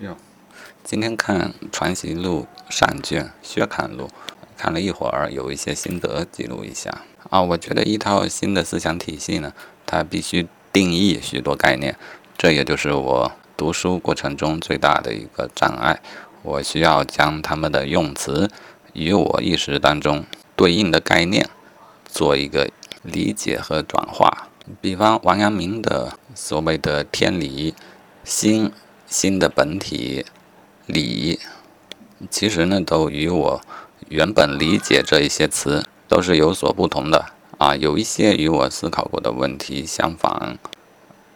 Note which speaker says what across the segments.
Speaker 1: 哟，今天看《传习录》上卷薛侃录，看了一会儿，有一些心得记录一下啊。我觉得一套新的思想体系呢，它必须定义许多概念，这也就是我读书过程中最大的一个障碍。我需要将他们的用词与我意识当中对应的概念做一个理解和转化。比方王阳明的所谓的天理心。新的本体理，其实呢，都与我原本理解这一些词都是有所不同的啊。有一些与我思考过的问题相反，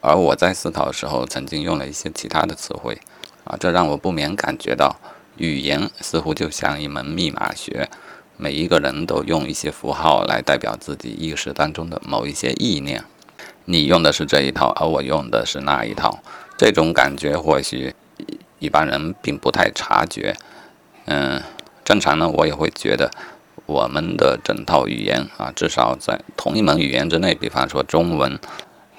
Speaker 1: 而我在思考的时候曾经用了一些其他的词汇啊，这让我不免感觉到，语言似乎就像一门密码学，每一个人都用一些符号来代表自己意识当中的某一些意念。你用的是这一套，而我用的是那一套。这种感觉或许一般人并不太察觉，嗯，正常呢，我也会觉得我们的整套语言啊，至少在同一门语言之内，比方说中文，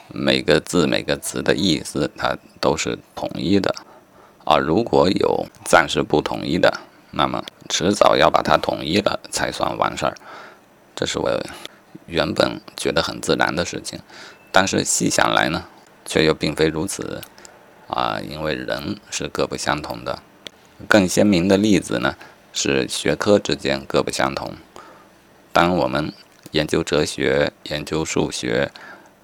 Speaker 1: 每个字每个词的意思它都是统一的，啊，如果有暂时不统一的，那么迟早要把它统一了才算完事儿，这是我原本觉得很自然的事情，但是细想来呢，却又并非如此。啊，因为人是各不相同的。更鲜明的例子呢，是学科之间各不相同。当我们研究哲学、研究数学、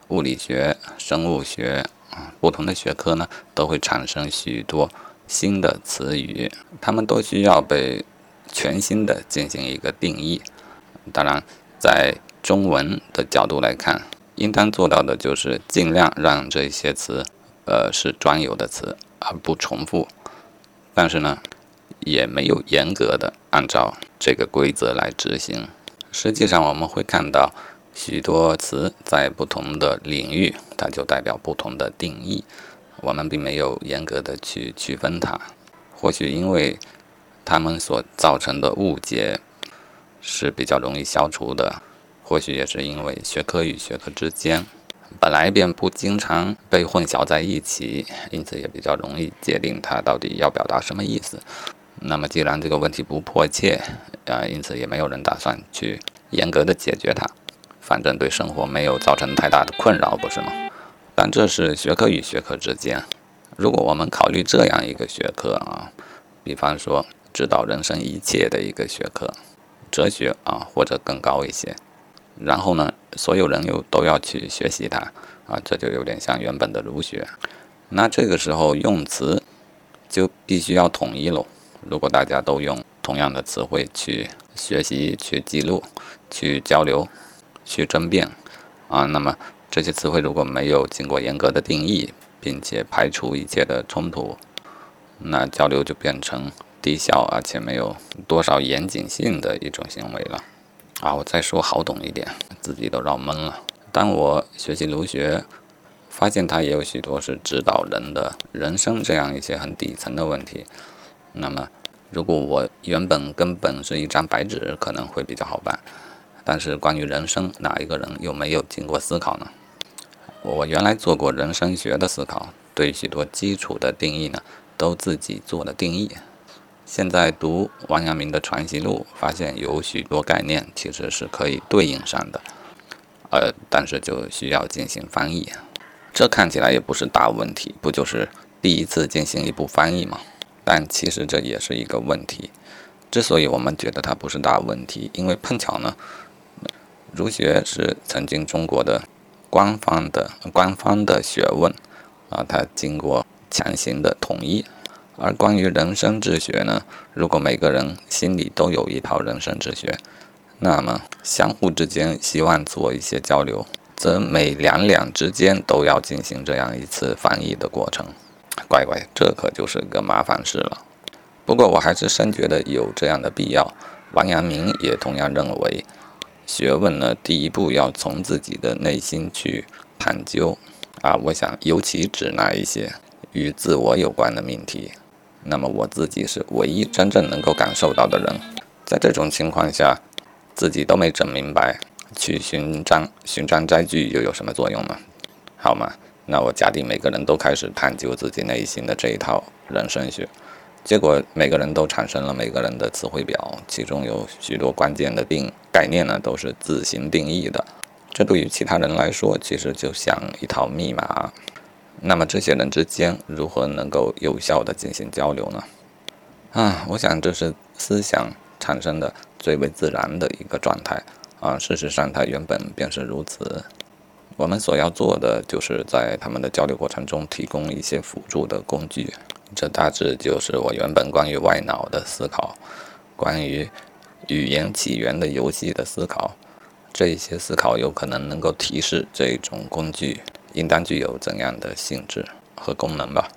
Speaker 1: 物理学、生物学啊，不同的学科呢，都会产生许多新的词语，它们都需要被全新的进行一个定义。当然，在中文的角度来看，应当做到的就是尽量让这些词。呃，是专有的词，而不重复。但是呢，也没有严格的按照这个规则来执行。实际上，我们会看到许多词在不同的领域，它就代表不同的定义。我们并没有严格的去区分它。或许因为它们所造成的误解是比较容易消除的，或许也是因为学科与学科之间。本来便不经常被混淆在一起，因此也比较容易界定它到底要表达什么意思。那么，既然这个问题不迫切，啊，因此也没有人打算去严格的解决它。反正对生活没有造成太大的困扰，不是吗？但这是学科与学科之间。如果我们考虑这样一个学科啊，比方说指导人生一切的一个学科，哲学啊，或者更高一些。然后呢，所有人又都要去学习它，啊，这就有点像原本的儒学。那这个时候用词就必须要统一喽。如果大家都用同样的词汇去学习、去记录、去交流、去争辩，啊，那么这些词汇如果没有经过严格的定义，并且排除一切的冲突，那交流就变成低效而且没有多少严谨性的一种行为了。啊，我再说好懂一点，自己都绕懵了。当我学习儒学，发现它也有许多是指导人的人生这样一些很底层的问题。那么，如果我原本根本是一张白纸，可能会比较好办。但是关于人生，哪一个人又没有经过思考呢？我原来做过人生学的思考，对许多基础的定义呢，都自己做了定义。现在读王阳明的《传习录》，发现有许多概念其实是可以对应上的，呃，但是就需要进行翻译。这看起来也不是大问题，不就是第一次进行一部翻译吗？但其实这也是一个问题。之所以我们觉得它不是大问题，因为碰巧呢，儒学是曾经中国的官方的官方的学问，啊，它经过强行的统一。而关于人生哲学呢，如果每个人心里都有一套人生哲学，那么相互之间希望做一些交流，则每两两之间都要进行这样一次翻译的过程。乖乖，这可就是个麻烦事了。不过我还是深觉得有这样的必要。王阳明也同样认为，学问呢，第一步要从自己的内心去探究。啊，我想尤其指那一些与自我有关的命题。那么我自己是唯一真正能够感受到的人，在这种情况下，自己都没整明白，去寻章寻章摘句又有什么作用呢？好吗？那我假定每个人都开始探究自己内心的这一套人生学，结果每个人都产生了每个人的词汇表，其中有许多关键的定概念呢，都是自行定义的。这对于其他人来说，其实就像一套密码。那么这些人之间如何能够有效的进行交流呢？啊，我想这是思想产生的最为自然的一个状态啊。事实上，它原本便是如此。我们所要做的，就是在他们的交流过程中提供一些辅助的工具。这大致就是我原本关于外脑的思考，关于语言起源的游戏的思考。这一些思考有可能能够提示这种工具应当具有怎样的性质和功能吧。